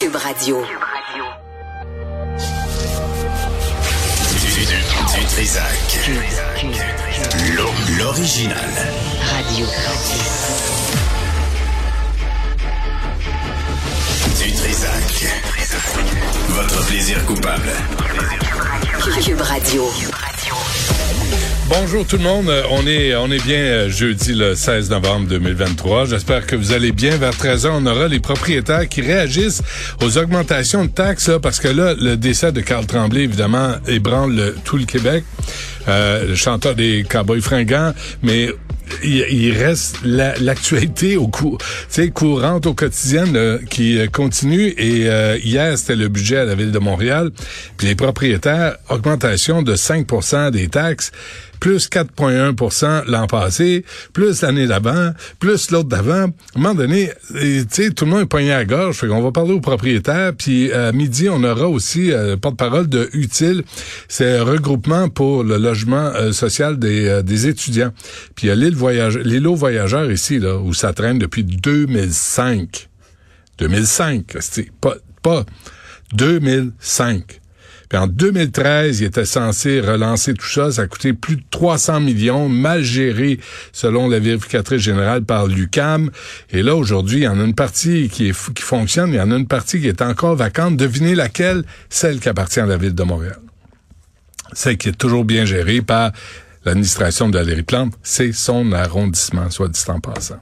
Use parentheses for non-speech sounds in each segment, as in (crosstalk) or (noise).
Cube Radio. Du, du, du Trisac. L'o- L'original. Radio. Du Trisac. Votre plaisir coupable. Cube Radio. Bonjour tout le monde, Euh, on est on est bien euh, jeudi le 16 novembre 2023. J'espère que vous allez bien. Vers 13 ans, on aura les propriétaires qui réagissent aux augmentations de taxes parce que là le décès de Carl Tremblay évidemment ébranle le- tout le Québec. Euh, le chanteur des Cowboys fringants, mais il, reste la- l'actualité au cou, tu sais, courante au quotidien qui continue. Et euh, hier, c'était le budget à la ville de Montréal. Puis les propriétaires, augmentation de 5% des taxes plus 4,1% l'an passé, plus l'année d'avant, plus l'autre d'avant. À un moment donné, tout le monde est poigné à gorge. Fait qu'on va parler aux propriétaires. Puis à midi, on aura aussi euh, porte-parole de Utile. C'est un regroupement pour le logement euh, social des, euh, des étudiants. Puis il y a l'île l'îlot voyageur ici, là, où ça traîne depuis 2005. 2005, c'est pas, pas 2005. Puis en 2013, il était censé relancer tout ça. Ça a coûté plus de 300 millions, mal géré selon la vérificatrice générale par l'UCAM. Et là, aujourd'hui, il y en a une partie qui, qui fonctionne, il y en a une partie qui est encore vacante. Devinez laquelle? Celle qui appartient à la ville de Montréal. Celle qui est toujours bien gérée par l'administration de Valérie Plante, c'est son arrondissement, soit dit en passant.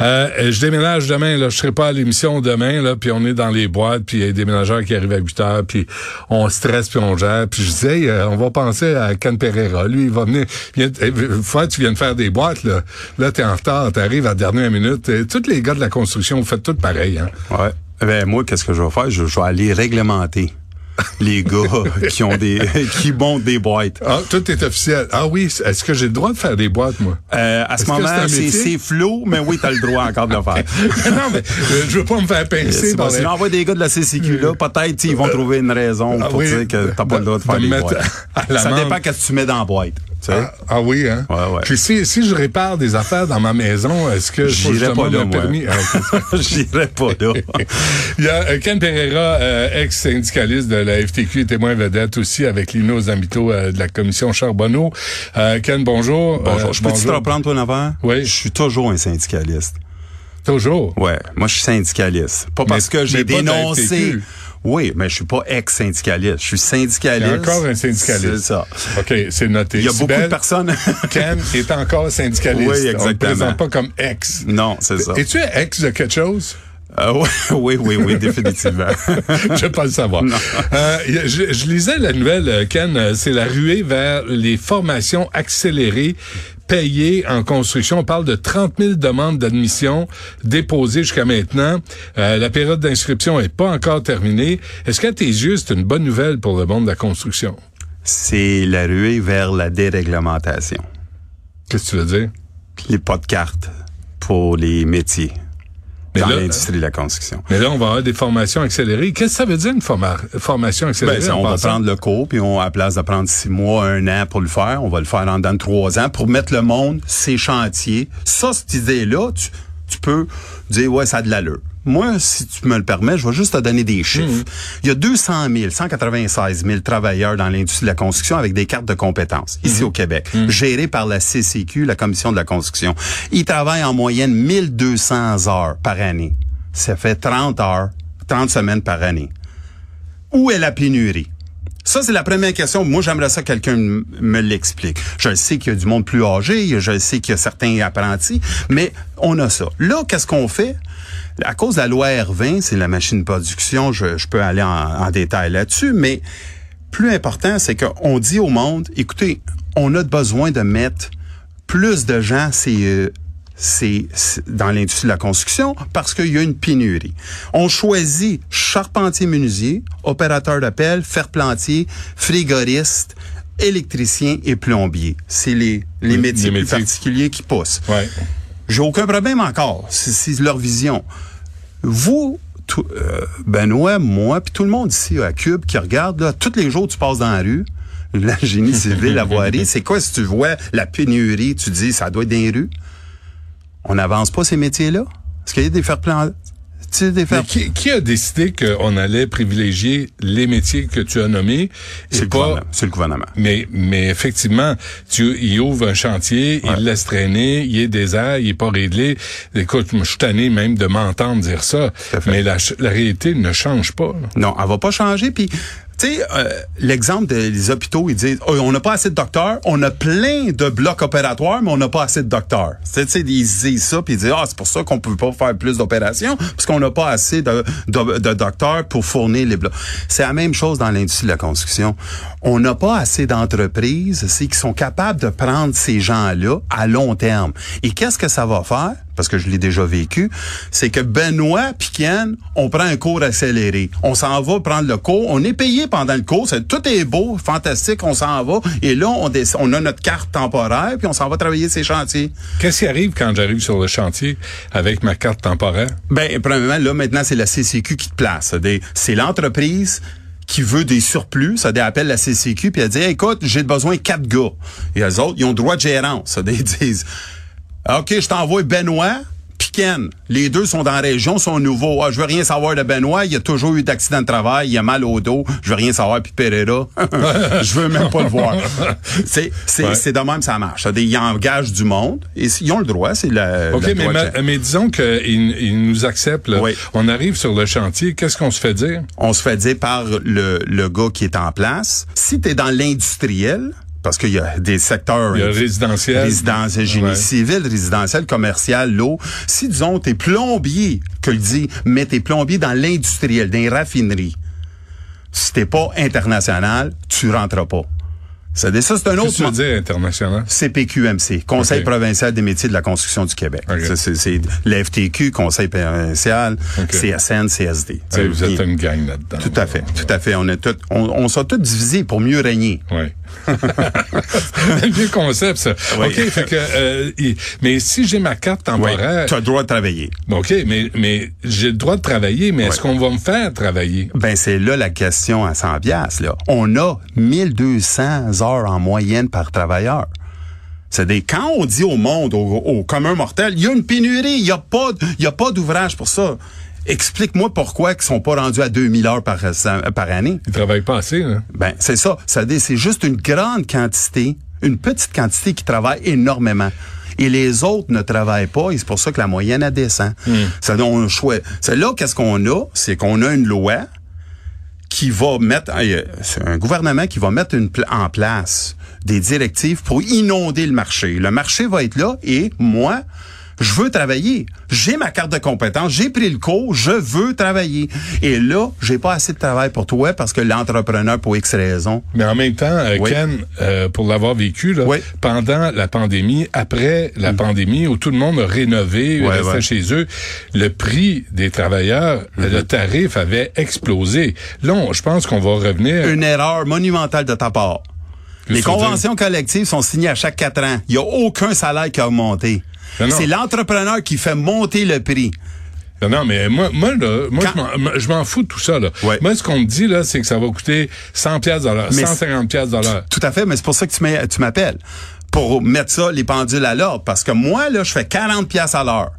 Euh, je déménage demain, là, je serai pas à l'émission demain, là, puis on est dans les boîtes, puis il y a des déménageurs qui arrivent à 8 heures, puis on stresse, puis on gère, puis je disais, hey, euh, on va penser à Ken Pereira, lui, il va venir, euh, fois tu viens de faire des boîtes, là, là t'es en retard, t'arrives à la dernière minute, tous les gars de la construction, vous faites tout pareil, hein. Ouais. Ben moi, qu'est-ce que je vais faire? Je vais aller réglementer (laughs) les gars qui ont des (laughs) qui montent des boîtes. Ah, tout est officiel. Ah oui, est-ce que j'ai le droit de faire des boîtes, moi? Euh, à ce moment, c'est flou, mais oui, t'as le droit encore de le faire. (laughs) non, mais euh, je veux pas me faire pincer bon, les- si j'envoie des gars de la CCQ là, peut-être ils vont trouver une raison Ah pour oui, dire que t'as pas le droit de faire mettre boîtes. à Ça dépend qu'est-ce que tu mets dans la boîte. Ah, ah oui, hein? Ouais, ouais. Puis si, si je répare des affaires dans ma maison, est-ce que je J'irai pas là, moi. permis? Ah, ok. (laughs) J'irai pas là. (laughs) Il y a euh, Ken Pereira, euh, ex-syndicaliste de la FTQ, et témoin vedette aussi avec Lino Zambito euh, de la commission Charbonneau. Euh, Ken, bonjour. Bonjour. Je peux te reprendre toi avant? Oui. Je suis toujours un syndicaliste. Toujours? Ouais, moi je suis syndicaliste. Pas parce que j'ai dénoncé. Oui, mais je suis pas ex-syndicaliste. Je suis syndicaliste. Encore un syndicaliste. C'est ça. OK, c'est noté. Il y a beaucoup de personnes. (laughs) Ken est encore syndicaliste. Oui, On le exactement. présente pas comme ex. non, c'est ça. Es-tu ex de quelque chose? Euh, (laughs) oui, oui, oui, définitivement. (laughs) je veux pas le savoir. Euh, je, je lisais la nouvelle, euh, Ken, c'est la ruée vers les formations accélérées payées en construction. On parle de 30 000 demandes d'admission déposées jusqu'à maintenant. Euh, la période d'inscription est pas encore terminée. Est-ce qu'à tes yeux, c'est une bonne nouvelle pour le monde de la construction? c'est la ruée vers la déréglementation. Qu'est-ce que tu veux dire? Les pas de cartes pour les métiers dans l'industrie de la construction. Mais là, on va avoir des formations accélérées. Qu'est-ce que ça veut dire une forma- formation accélérée? Ben, ça, en on va prendre le cours, puis on, à la place de prendre six mois, un an pour le faire, on va le faire en dedans de trois ans pour mettre le monde, ces chantiers. Ça, cette idée-là, tu, tu peux dire, ouais, ça a de l'allure. Moi, si tu me le permets, je vais juste te donner des chiffres. Il y a 200 000, 196 000 travailleurs dans l'industrie de la construction avec des cartes de compétences ici au Québec, gérés par la CCQ, la Commission de la construction. Ils travaillent en moyenne 1200 heures par année. Ça fait 30 heures, 30 semaines par année. Où est la pénurie? Ça, c'est la première question. Moi, j'aimerais ça que quelqu'un me l'explique. Je le sais qu'il y a du monde plus âgé, je le sais qu'il y a certains apprentis, mais on a ça. Là, qu'est-ce qu'on fait? À cause de la loi R20, c'est la machine de production, je, je peux aller en, en détail là-dessus, mais plus important, c'est qu'on dit au monde, écoutez, on a besoin de mettre plus de gens, c'est euh, c'est dans l'industrie de la construction parce qu'il y a une pénurie. On choisit charpentier menuisier, opérateur d'appel, fer-plantier, frigoriste, électricien et plombier. C'est les, les Les métiers plus métiers. particuliers qui poussent. Ouais. J'ai aucun problème encore. C'est leur vision. Vous, euh, Benoît, moi, puis tout le monde ici à Cube qui regarde, là, tous les jours tu passes dans la rue, la génie civile, la voirie, c'est quoi si tu vois la pénurie, tu dis ça doit être dans les rues? On n'avance pas ces métiers-là? Est-ce qu'il y a des faire plan... Qui, qui a décidé qu'on allait privilégier les métiers que tu as nommés C'est et le pas gouvernement. C'est le gouvernement. mais, mais effectivement, tu, il ouvre un chantier, il le laisse traîner, il est désert, il est pas réglé. Écoute, je suis tanné même de m'entendre dire ça. Tout à fait. Mais la, ch- la réalité ne change pas. là. Non, elle va pas changer. Puis, tu sais, euh, l'exemple des hôpitaux, ils disent, Oh, on n'a pas assez de docteurs, on a plein de blocs opératoires, mais on n'a pas assez de docteurs. Tu ils disent ça, puis ils disent, ah, c'est pour ça qu'on peut pas faire plus d'opérations, parce qu'on n'a pas assez de, de, docteurs pour fournir les blocs. C'est la même chose dans l'industrie de la construction. On n'a pas assez d'entreprises, qui sont capables de prendre ces gens-là à long terme. Et qu'est-ce que ça va faire? Parce que je l'ai déjà vécu, c'est que Benoît Ken, on prend un cours accéléré. On s'en va prendre le cours. On est payé pendant le cours. C'est- tout est beau, fantastique, on s'en va. Et là, on, a notre carte temporaire, puis on s'en va travailler ces chantiers. Qu'est-ce qui arrive quand j'arrive sur le chantier avec ma carte temporaire? Ben, premièrement, là, maintenant, c'est la CCQ qui te place. C'est l'entreprise qui veut des surplus, ça appelle la CCQ, puis elle dit, écoute, j'ai besoin de quatre gars. Et les autres, ils ont droit de gérance. Ça, (laughs) Ils disent, OK, je t'envoie Benoît, puis Ken. Les deux sont dans la région, sont nouveaux. Ah, je veux rien savoir de Benoît, il a toujours eu d'accident de travail, il a mal au dos, je veux rien savoir, puis Pereira, (laughs) je veux même pas le voir. (laughs) C'est c'est Ouais. de même ça marche. Ils engagent du monde, et ils ont le droit, c'est la... OK, le mais, droit de ma- gérer. mais disons qu'ils ils nous acceptent. là. Oui. On arrive sur le chantier. Qu'est-ce qu'on se fait dire? on se fait dire par le, le gars qui est en place. Si tu es dans l'industriel, parce qu'il y a des secteurs Il y a résidentiel. résidentiel, génie Ouais. civil, résidentiel, commercial, l'eau. Si, disons, t'es plombier, que le dit, mais t'es plombier dans l'industriel, dans les raffineries, si t'es pas international, tu rentres pas. Ça, ça c'est un Qu'est-ce autre... que tu veux mo- dire international? CPQMC, Conseil provincial des métiers de la construction du Québec. Ok. Ça, C'est c'est l'FTQ, Conseil provincial. CSN, CSD. Hey, vous êtes une gang là-dedans. Tout à fait, tout à fait. On est tout, on, on s'est tous divisés pour mieux régner. Oui. Un vieux concept, ça. Oui. OK, fait que, euh, mais si j'ai ma carte temporaire, Tu as le droit de travailler. OK, mais, mais j'ai le droit de travailler, mais est-ce qu'on va me faire travailler? Ben c'est là la question à 100 pièces là. On a 1200 heures en moyenne par travailleur. C'est des quand on dit au monde au, au commun mortel, il y a une pénurie, il y a pas y a pas d'ouvrage pour ça. Explique-moi pourquoi ils sont pas rendus à 2000 heures par par année. Ils travaillent pas assez, là. Ben, c'est ça. C'est juste une grande quantité, une petite quantité qui travaille énormément. Et les autres ne travaillent pas, et c'est pour ça que la moyenne a descend. Ça donne un choix. C'est là, qu'est-ce qu'on a? C'est qu'on a une loi qui va mettre, euh, c'est un gouvernement qui va mettre une en place des directives pour inonder le marché. Le marché va être là et moi, je veux travailler. J'ai ma carte de compétence, j'ai pris le cours, je veux travailler. Et là, j'ai pas assez de travail pour toi parce que l'entrepreneur, pour X raisons, Mais en même temps, euh, Oui. Ken, euh, pour l'avoir vécu, là, Oui. Mm. pendant la pandémie, après la pandémie, où tout le monde a rénové, Ouais, restait ouais. chez eux, le prix des travailleurs, Mm-hmm. le tarif avait explosé. Là, on- je pense qu'on va revenir. une erreur monumentale de ta part. Les conventions collectives sont signées à chaque quatre ans. Il n'y a aucun salaire qui a augmenté. C'est l'entrepreneur qui fait monter le prix. Non, non, mais moi, moi, là, moi, Quand- je m'en- fous de tout ça, là. Ouais. Moi, ce qu'on me dit, là, c'est que ça va coûter 100 pièces Mais 150 pièces l'heure. Tout à fait, mais c'est pour ça que tu m'appelles. Pour mettre ça, les pendules à l'ordre. Parce que moi, là, je fais 40 pièces à l'heure.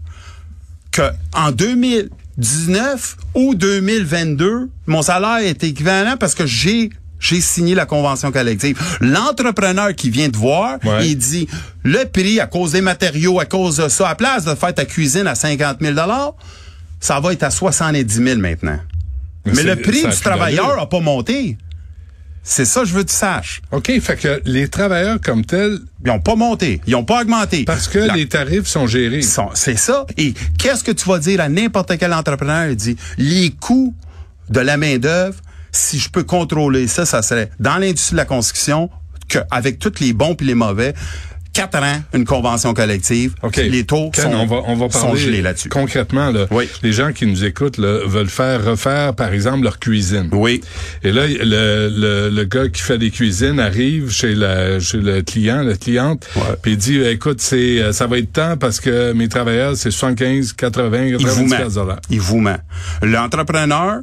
Que en 2019 ou 2022, mon salaire est équivalent parce que j'ai j'ai signé la convention collective. L'entrepreneur qui vient te voir, Ouais. il dit le prix à cause des matériaux, à cause de ça, à place de faire ta cuisine à 50 000 ça va être à 70 000 maintenant. Mais le prix du travailleur a pas monté. C'est ça que je veux que tu saches. OK, fait que les travailleurs comme tels, Ils ont pas monté. Ils ont pas augmenté. parce que La- les tarifs sont gérés. C'est ça. Et qu'est-ce que tu vas dire à n'importe quel entrepreneur? Il dit, les coûts de la main-d'œuvre, si je peux contrôler ça, ça serait dans l'industrie de la construction, que, avec tous les bons et les mauvais, quatre ans, une convention collective. Les taux Ken, sont, on va, on va sont parler gelés là-dessus. concrètement. Là, Oui. Les gens qui nous écoutent là, veulent faire refaire, par exemple, leur cuisine. Oui. Et là, le, le, le gars qui fait des cuisines arrive chez, la, chez le client, la cliente, puis il dit, écoute, c'est euh, ça va être temps parce que mes travailleurs, c'est 75, 80, Il vous 90 ment. piastres de l'heure. Il vous ment. L'entrepreneur,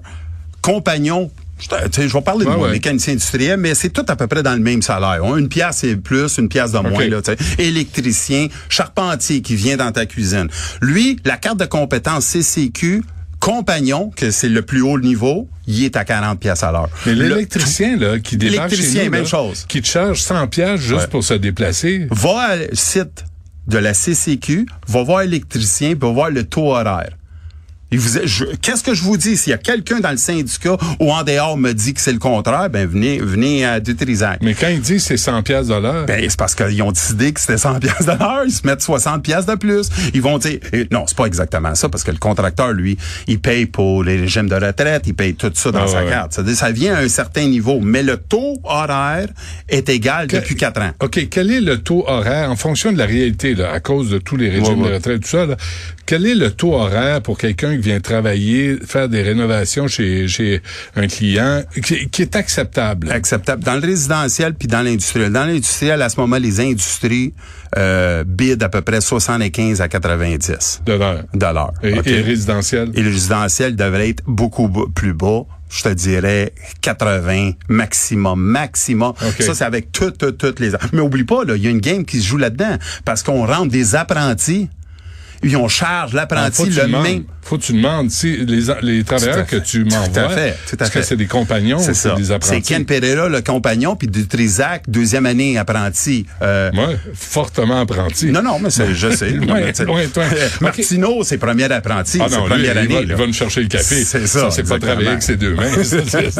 compagnon, je vais parler de Ouais, ouais. mécanicien industriel, mais c'est tout à peu près dans le même salaire. Une pièce c'est plus, une pièce de moins. Là. Électricien, charpentier qui vient dans ta cuisine. Lui, la carte de compétence CCQ compagnon, que c'est le plus haut niveau, il est à 40 pièces à l'heure. Mais Le- l'électricien, là, qui débarque chez nous, même là, chose. qui te charge 100 pièces juste Ouais. pour se déplacer. va à le site de la CCQ, va voir l'électricien, puis va voir le taux horaire. Vous, qu'est-ce que je vous dis? S'il y a quelqu'un dans le syndicat ou en dehors me dit que c'est le contraire, ben venez, venez à Dutrisac. Mais quand il dit c'est 100 pièces de l'heure, Ben, c'est parce qu'ils ont décidé que c'était 100 pièces de l'heure, ils se mettent 60 pièces de plus. Ils vont dire non, c'est pas exactement ça parce que le contracteur lui, il paye pour les régimes de retraite, il paye tout ça dans Ah, sa ouais, carte. C'est-à-dire ça vient à un certain niveau, mais le taux horaire est égal Que- depuis quatre ans. OK, quel est le taux horaire en fonction de la réalité, là, à cause de tous les régimes Ouais, ouais. de retraite, tout ça, là, quel est le taux horaire pour quelqu'un qui vient travailler, faire des rénovations chez, chez un client qui, qui est acceptable? acceptable. Dans le résidentiel puis dans l'industriel. Dans l'industriel, à ce moment, les industries euh, bident à peu près 75 à 90 De l'heure. dollars. Et, OK? et résidentiel? Et le résidentiel devrait être beaucoup plus bas. Je te dirais 80 maximum, maximum. Ça, c'est avec toutes, toutes, toutes les... Mais oublie pas, là, il y a une game qui se joue là-dedans. Parce qu'on rentre des apprentis, et on charge Ah, l'apprenti le même... Faut que tu demandes si les, les travailleurs que tu Tout à m'envoies, fait, tout à est-ce que c'est des compagnons ou C'est c'est ça. des C'est apprentis? Ken Pereira, le compagnon, puis du Trisac, deuxième année apprenti. Euh, Moi, fortement apprenti. Non, non, mais c'est, je sais. (laughs) Ouais, ouais, toi. (laughs) Martineau, c'est premier apprenti. Ah c'est non, lui, première il, année. va, là. il va nous chercher le café. C'est ça, c'est pas travailler avec ses deux mains. C'est- c'est-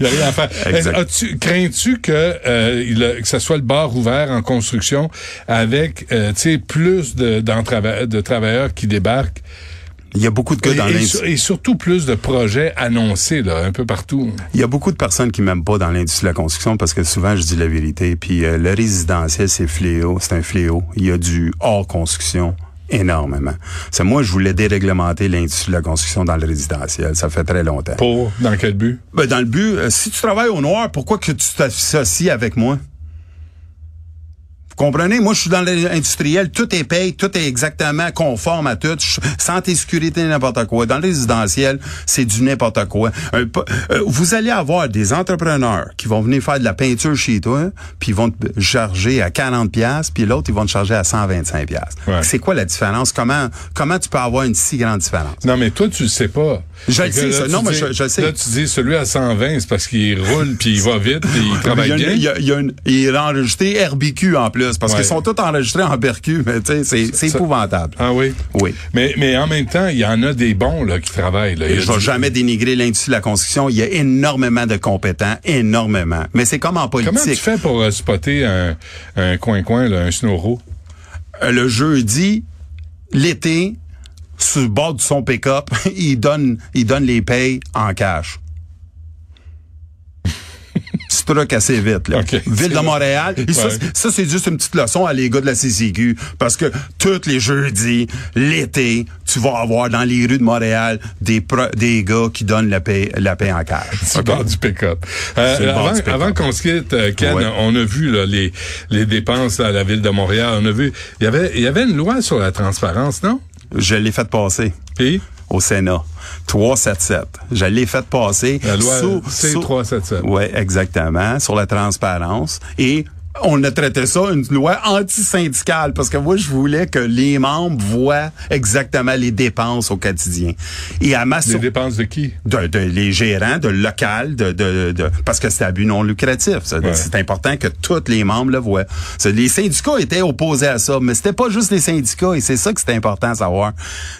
il n'y a rien à faire. (laughs) Crains-tu que, euh, il a- que ça soit le bar ouvert en construction avec euh, tu sais, plus de, de travailleurs qui débarquent Il y a beaucoup de cas et, dans l'industrie. et surtout plus de projets annoncés là, un peu partout? Il y a beaucoup de personnes qui m'aiment pas dans l'industrie de la construction parce que souvent je dis la vérité. Puis euh, le résidentiel, c'est fléau, c'est un fléau. Il y a du hors construction énormément. C'est moi, je voulais déréglementer l'industrie de la construction dans le résidentiel. Ça fait très longtemps. Pour, dans quel but? Ben, dans le but, euh, si tu travailles au noir, pourquoi que tu t'associes avec moi? Vous comprenez? Moi, je suis dans l'industriel, tout est payé, tout est exactement conforme à tout. Santé, sécurité, n'importe quoi. Dans le résidentiel, c'est du n'importe quoi. Un euh, vous allez avoir des entrepreneurs qui vont venir faire de la peinture chez toi, puis ils vont te charger à 40 pièces, puis l'autre, ils vont te charger à 125 pièces. Ouais. C'est quoi la différence? Comment, comment tu peux avoir une si grande différence? Non, mais toi, tu le sais pas. Je le sais, là, ça. Non, mais je- je sais. Là, tu dis celui à 120, c'est parce qu'il roule, puis il va vite, puis il Il travaille y a bien. il y a- il y a une- il est enregistré RBQ en plus, parce Ouais. qu'ils sont tous enregistrés en BRQ, mais tu sais, c'est épouvantable. Ah oui? Oui. Mais, mais en même temps, il y en a des bons là, qui travaillent. Là. Il Et je vais du- jamais dénigrer l'industrie de la construction. Il y a énormément de compétents, énormément. Mais c'est comme en Comment tu politique. fais pour euh, spotter un, un coin-coin, là, un snowro? Euh, Le jeudi, l'été, sur le bord de son pick-up, (laughs) il donne, il donne les payes en cash. (laughs) Truc assez vite. Là. Ville de. Montréal. Et ça, Ouais. c'est- ça, c'est juste une petite leçon à les gars de la CCQ. Parce que tous les jeudis, l'été, tu vas avoir dans les rues de Montréal des, des gars qui donnent la paix, la paix en cash. (laughs) C'est le bord du pick-up. Euh, C'est le bord avant du pick-up. avant qu'on se quitte, euh, Ken, Ouais. on a vu là, les, les dépenses à la ville de Montréal. On a vu. Il y avait, il y avait une loi sur la transparence, non? Je l'ai fait passer. Puis, au Sénat. 377. Je l'ai fait passer. la loi sous- sous- C377. Oui, exactement, sur la transparence. Et on a traité ça une loi anti-syndicale parce que moi, je voulais que les membres voient exactement les dépenses au quotidien. Et à ma Les dépenses de qui? de, de- les gérants de local de, de, de- parce que c'est à but non lucratif. Ouais. C'est important que tous les membres le voient. Les syndicats étaient opposés à ça, mais c'était pas juste les syndicats et c'est ça que c'est important à savoir.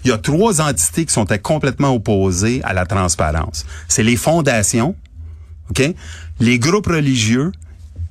Il y a trois entités qui sont complètement opposées à la transparence. C'est les fondations, OK? Les groupes religieux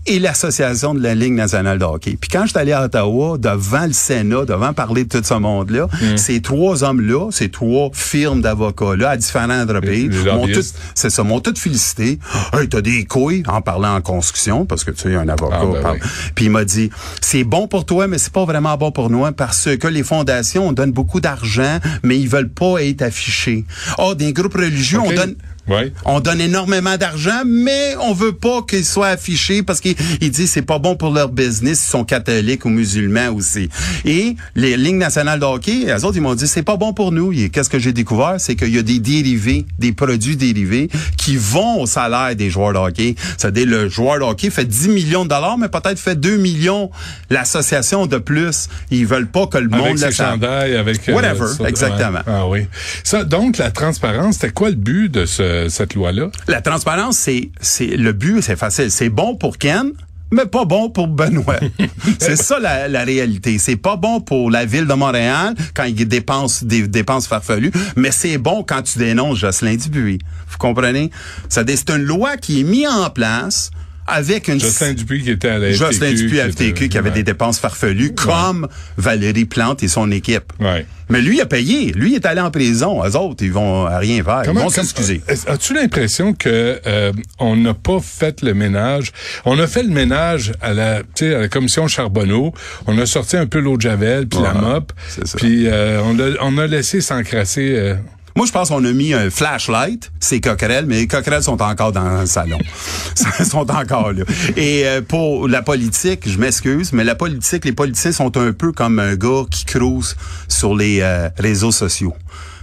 et l'Association de la Ligue nationale de hockey. Puis quand je suis allé à Ottawa, devant le Sénat, devant parler de tout ce monde-là, Mm. ces trois hommes-là, ces trois firmes d'avocats-là, à différents les m'ont tous- c'est ça, m'ont tous félicité. Hey, t'as des couilles en parlant en construction, parce que tu sais, un avocat Ah, ben parle. oui. Puis il m'a dit, c'est bon pour toi, mais c'est pas vraiment bon pour nous, parce que les fondations, on donne beaucoup d'argent, mais ils veulent pas être affichés. Ah, des groupes religieux, on donne... Ouais. On donne énormément d'argent, mais on veut pas qu'ils soient affichés parce qu'ils ils disent c'est pas bon pour leur business, ils sont catholiques ou musulmans aussi. Et les lignes nationales de hockey, les autres, ils m'ont dit c'est pas bon pour nous. Et Qu'est-ce que j'ai découvert? C'est qu'il y a des dérivés, des produits dérivés qui vont au salaire des joueurs de hockey. C'est-à-dire, le joueur de hockey fait 10 millions de dollars, mais peut-être fait 2 millions l'association de plus. Ils veulent pas que le monde le chandails, avec... euh, Whatever, exactement. Ah oui. Ça, donc, la transparence, c'était quoi le but de ce- cette loi-là? La transparence, c'est, c'est le but, c'est facile. C'est bon pour Ken, mais pas bon pour Benoît. (laughs) c'est ça la, la réalité. C'est pas bon pour la ville de Montréal quand il dépense des dépenses farfelues, mais c'est bon quand tu dénonces Jocelyn Dubuis. Vous comprenez? C'est une loi qui est mise en place avec une Jocelyn Dupuis qui était à la FTQ. Jocelyn Dupuis à était- FTQ qui avait ouais. des dépenses farfelues, comme Valérie Plante et son équipe. Ouais. Mais lui, a payé. Lui, il est allé en prison. Eux autres, ils vont à rien faire. ils vont s'excuser. est-ce- As-tu l'impression que euh, on n'a pas fait le ménage? On a fait le ménage à la, tu sais, à la commission Charbonneau. On a sorti un peu l'eau de javel puis la mop. Puis euh, on, a, on a laissé s'encrasser. euh, Moi, je pense qu'on a mis un flashlight, ces coquerelles, mais les coquerelles sont encore dans le salon. (laughs) Ils sont encore là. Et euh, pour la politique, je m'excuse, mais la politique, les politiciens sont un peu comme un gars qui cruise sur les euh, réseaux sociaux.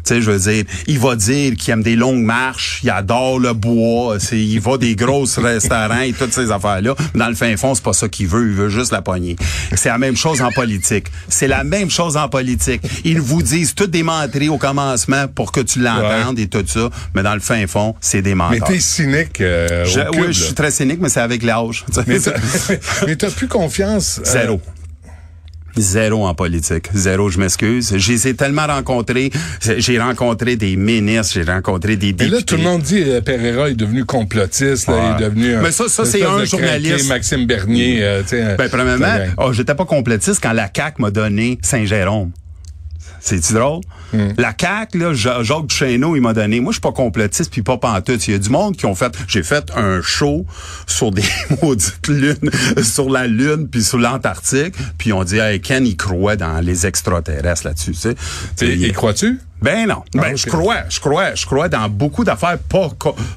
Tu sais, je veux dire, il va dire qu'il aime des longues marches, il adore le bois, il va des grosses (laughs) restaurants et toutes ces affaires-là. Mais Dans le fin fond, c'est pas ça qu'il veut, il veut juste la poignée. C'est la même chose en politique. C'est la même chose en politique. Ils vous disent tout des menteries au commencement pour que tu l'entendes et tout ça, mais dans le fin fond, c'est des Mais menteurs. t'es cynique. euh, Je- au cube, oui, je suis très cynique, mais c'est avec l'âge. Mais t'as, (laughs) mais plus confiance. euh, Zéro. En politique. Zéro, je m'excuse. Je les ai tellement rencontrés. J'ai rencontré des ministres, j'ai rencontré des Mais députés. là, tout le monde dit euh, Pereira est devenu complotiste, là, il est devenu un, Mais ça- ça, c'est un journaliste. craqué, Maxime Bernier, euh, tu sais. Ben, premièrement, oh, j'étais pas complétiste quand la CAQ m'a donné Saint-Jérôme. C'est-tu drôle? Hmm. La CAQ, là, Ja- Jacques Duchesneau, il m'a donné. Moi, je suis pas complotiste puis pas pantoute. Il y a du monde qui ont fait. J'ai fait un show sur des (laughs) maudites lunes, sur la Lune puis sur l'Antarctique. Puis on dit, hey, Ken, il croit dans les extraterrestres là-dessus, tu sais. Et, et crois-tu? Ben non. Ben, Ah, ok. je crois, je crois, je crois dans beaucoup d'affaires pas,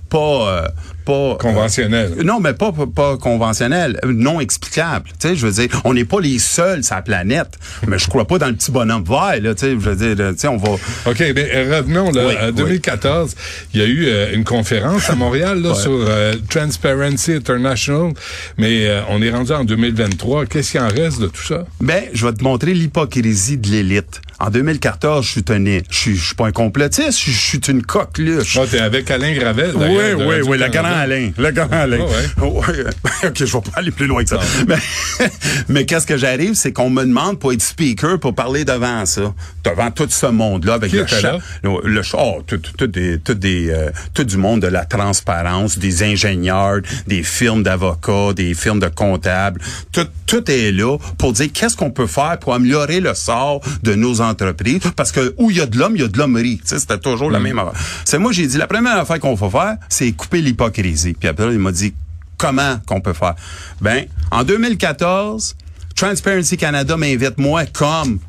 pas, euh, pas euh, non, mais pas, pas, pas conventionnel, euh, non explicable. Tu sais, je veux dire, on n'est pas les seuls sur la planète. Mais je crois pas dans le petit bonhomme vert, là. Tu sais, je veux dire, tu sais, on va. OK, ben, euh, revenons là. Oui, en 2014, il y a eu euh, une conférence à Montréal là, Ouais. sur Transparency International, mais on est rendu en 2023. Qu'est-ce qu'il en reste de tout ça? Ben, je vais te montrer l'hypocrisie de l'élite. En 2014, je suis tenu. Je suis, je suis pas un complotiste, je, suis une coqueluche. Oh, t'es avec Alain Gravel, Oui, oui, oui, le grand Alain. Le grand Alain. Ah Ouais. (laughs) OK, je vais pas aller plus loin que ça. Mais, (laughs) mais qu'est-ce que j'arrive, c'est qu'on me demande pour être speaker, pour parler devant ça, devant tout ce monde-là, avec Qui le chat. Le, le chat- oh, tout, tout, tout des, tout, des, euh, tout du monde de la transparence, des ingénieurs, des firmes d'avocats, des firmes de comptables. Tout, tout est là pour dire qu'est-ce qu'on peut faire pour améliorer le sort de nos entreprises. Parce que où il y a de l'homme, il y a de l'hommerie. C'était toujours la même affaire. C'est moi, j'ai dit, la première affaire qu'on va faire, c'est couper l'hypocrisie. Puis après, il m'a dit, comment qu'on peut faire? Ben, en 2014, Transparency Canada m'invite moi comme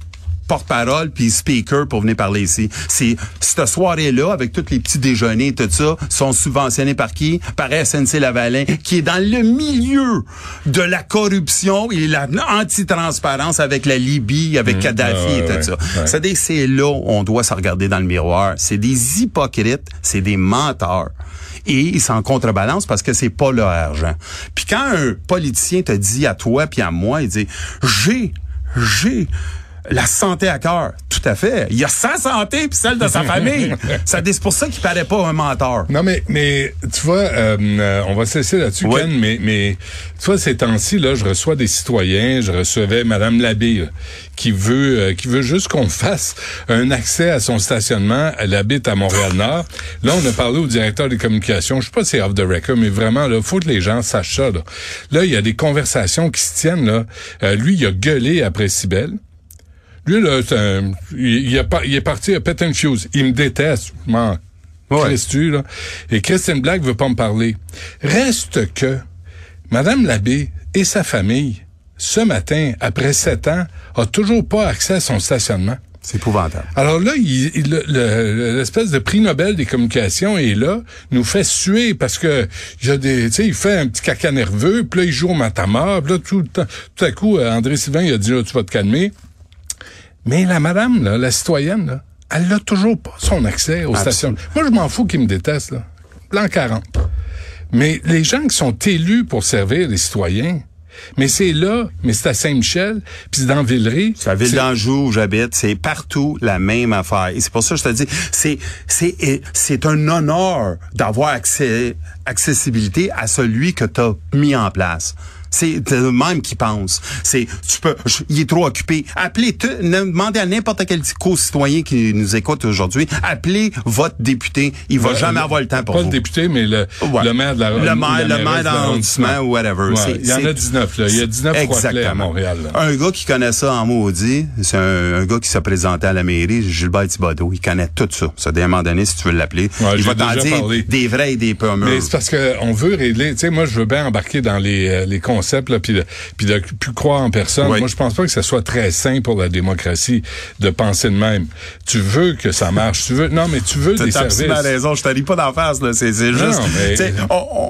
porte-parole puis speaker pour venir parler ici. C'est cette soirée-là avec tous les petits déjeuners et tout ça sont subventionnés par qui? Par SNC Lavalin qui est dans le milieu de la corruption et la anti-transparence avec la Libye, avec Kadhafi ah, et tout ouais, ça. ouais. C'est des c'est là où on doit se regarder dans le miroir. C'est des hypocrites, c'est des menteurs. Et ils s'en contrebalancent parce que c'est pas leur argent. Puis quand un politicien te dit à toi puis à moi, il dit j'ai j'ai la santé à cœur. Tout à fait. Il y a sa santé puis celle de sa (laughs) famille. Ça, c'est pour ça qu'il paraît pas un menteur. Non, mais, mais tu vois, euh, euh, on va se laisser là-dessus, Oui. Ken, mais, mais tu vois, ces temps-ci, là, je reçois des citoyens, je recevais Madame Labbé, là, qui veut euh, qui veut juste qu'on fasse un accès à son stationnement. Elle habite à Montréal-Nord. Là, on a parlé au directeur des communications. Je sais pas si c'est off the record, mais vraiment, là, faut que les gens sachent ça. Là, là il y a des conversations qui se tiennent. Là. Euh, lui, il a gueulé après Cybelle. Lui, là, il, il a pas- il est parti à pet and fuse. Il me déteste. M'en Ouais. crisse-tu, là. Et Christine Black veut pas me parler. Reste que Madame Labbé et sa famille, ce matin, après sept ans, a toujours pas accès à son stationnement. C'est épouvantable. Alors là, le- l'espèce de prix Nobel des communications est là, nous fait suer parce que a des, tu sais, il fait un petit caca nerveux, puis là il joue au matamor, puis là tout le temps, tout à coup, euh, André Sylvain il a dit là, tu vas te calmer. Mais la madame, là, la citoyenne, là, elle n'a toujours pas son accès aux stations. Moi, je m'en fous qu'ils me détestent, là. Plan 40. Mais les gens qui sont élus pour servir les citoyens, mais c'est là, mais c'est à Saint-Michel, puis c'est dans Villeray. C'est la ville d'Anjou où j'habite, c'est partout la même affaire. Et c'est pour ça que je te dis, c'est c'est c'est un honneur d'avoir accès accessibilité à celui que tu as mis en place. C'est le même qui pense. C'est tu peux je- il est trop occupé. Appelez demandez à n'importe quel co-citoyen qui nous écoute aujourd'hui, appelez votre député, il va Ouais, jamais le- avoir le temps pour Pas vous. le député, mais le, Ouais. le maire de la Le maire, la le maire d'arrondissement ou whatever. Ouais, il y en a c'est- 19, là. Il y a 19 Roitelets à Exactement. Montréal. là. Un gars qui connaît ça en maudit, c'est un, un gars qui s'est présenté à la mairie, Gilbert Thibodeau. Il connaît tout ça. Ça, à un moment donné, si tu veux l'appeler. Il va t'en dire parlé. des vrais et des pas Mais c'est parce que on veut régler. Tu sais, moi, je veux bien embarquer dans les, euh, les concepts, là, puis de, puis de plus croire en personne. Oui. Moi, je pense pas que ça soit très sain pour la démocratie de penser de même. Tu veux que ça marche. Tu veux, non, mais tu veux T'as des t'as services. absolument raison. Je t'arrive pas d'en face, là. C'est, c'est juste, Non, mais-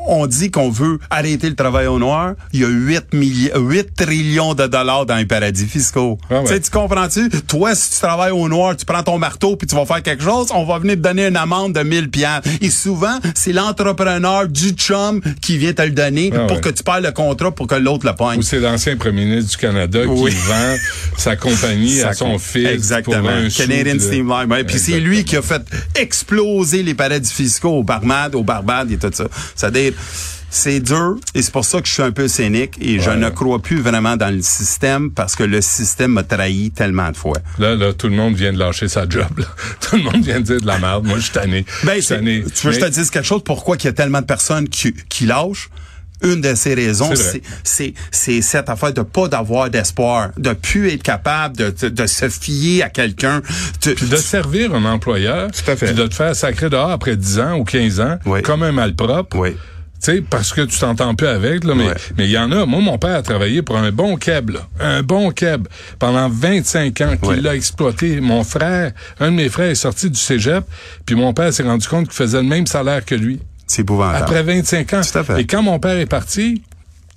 on, dit qu'on veut arrêter le travail au noir. Il y a 8 milli- 8 trillions de dollars dans les paradis fiscaux. Ah ouais. Tu comprends-tu? Toi, si tu travailles au noir, tu prends ton marteau puis tu vas faire quelque chose, on va venir te donner une amende de 1000 piastres. Et souvent, c'est l'entrepreneur du chum qui vient te le donner Ah pour ouais. que tu perds le contrat pour que l'autre le pogne. Ou c'est l'ancien premier ministre du Canada Oui. qui vend sa compagnie à son fils. Exactement. Pour un sou, Canadian puis de- Steam Line. Ouais, Puis c'est lui qui a fait exploser les paradis fiscaux au Barbade, au Barbade et tout ça. C'est-à-dire, c'est dur et c'est pour ça que je suis un peu cynique et je ne crois plus vraiment dans le système parce que le système m'a trahi tellement de fois. Là, là, tout le monde vient de lâcher sa job. Là. (laughs) Tout le monde vient de dire de la merde. Moi, je suis tanné. Ben, Je suis c'est- tanné. tu veux que je te dise quelque chose? Pourquoi qu'il y a tellement de personnes qui, qui lâchent? Une de ces raisons, C'est cette affaire de pas d'avoir d'espoir, de plus être capable de, de, de se fier à quelqu'un. Puis de servir un employeur. Tout à fait. Puis de te faire sacrer dehors après 10 ans ou 15 ans. Oui. Comme un malpropre. Oui. Tu sais, parce que tu t'entends plus avec, là, mais Ouais. mais il y en a. Moi, mon père a travaillé pour un bon keb, là, un bon keb, pendant 25 ans, qu'il Ouais. l'a exploité. Mon frère, un de mes frères est sorti du cégep, puis mon père s'est rendu compte qu'il faisait le même salaire que lui. C'est épouvantable. Après 25 ans. Tout à fait. Et quand mon père est parti,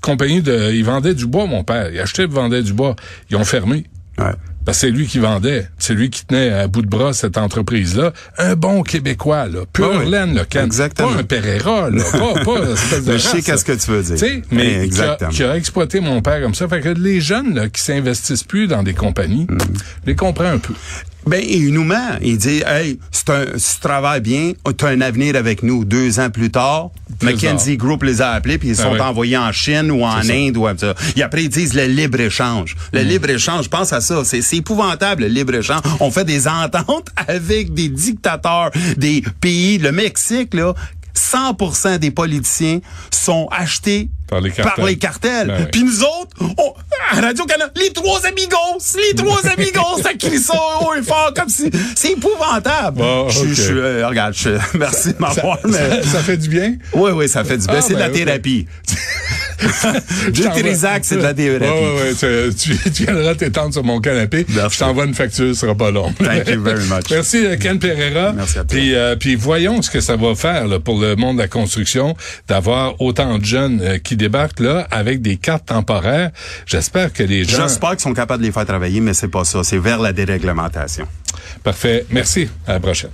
compagnie de, il vendait du bois, mon père. Il achetait et vendait du bois. Ils ont fermé. Ouais. Parce que c'est lui qui vendait. C'est lui qui tenait à bout de bras cette entreprise-là. Un bon Québécois, là. Pure Ah oui. laine, là. Ken. Exactement. Pas un Pereira, là. Pas, pas (laughs) de Mais je sais qu'est-ce que tu veux dire. Tu sais, mais qui a, Exactement. qui a exploité mon père comme ça. Fait que les jeunes, là, qui s'investissent plus dans des compagnies, Mm. je les comprends un peu. Ben, il nous ment. Il dit, hey, c'est un, si tu travailles bien, tu as un avenir avec nous. Deux ans plus tard, Plus McKinsey Group les a appelés puis ils Ah sont oui. envoyés en Chine ou en ça. Inde ou comme ça. Et après, ils disent le libre-échange. Le Mm. libre-échange, pense à ça. C'est, c'est épouvantable, le libre-échange. On fait des (laughs) ententes avec des dictateurs des pays. Le Mexique, là, 100% des politiciens sont achetés Par les cartels. par les cartels. Ben oui. Puis nous autres, on, à Radio-Canada, les trois amigos, les trois (laughs) amigos, ça crie ça haut et fort comme si... C'est épouvantable. Bon, je, je, euh, regarde, je, (laughs) merci de Ça, m'avoir, mais... ça- ça fait du bien? Oui, oui, ça fait du bien. Ah, c'est de ben, la ok. thérapie. (laughs) (laughs) Trisac, c'est de la thérapie. Ouais, ouais. Tu, tu, viendras t'étendre sur mon canapé. Merci. Je t'envoie une facture, ce sera pas long. Thank you very much. (laughs) Merci, euh, Ken Pereira. Merci à toi. Puis, euh, puis voyons ce que ça va faire là, pour le monde de la construction, d'avoir autant de jeunes euh, qui débarquent là avec des cartes temporaires. J'espère que les gens... J'espère qu'ils sont capables de les faire travailler, mais c'est pas ça. C'est vers la déréglementation. Parfait. Merci. À la prochaine.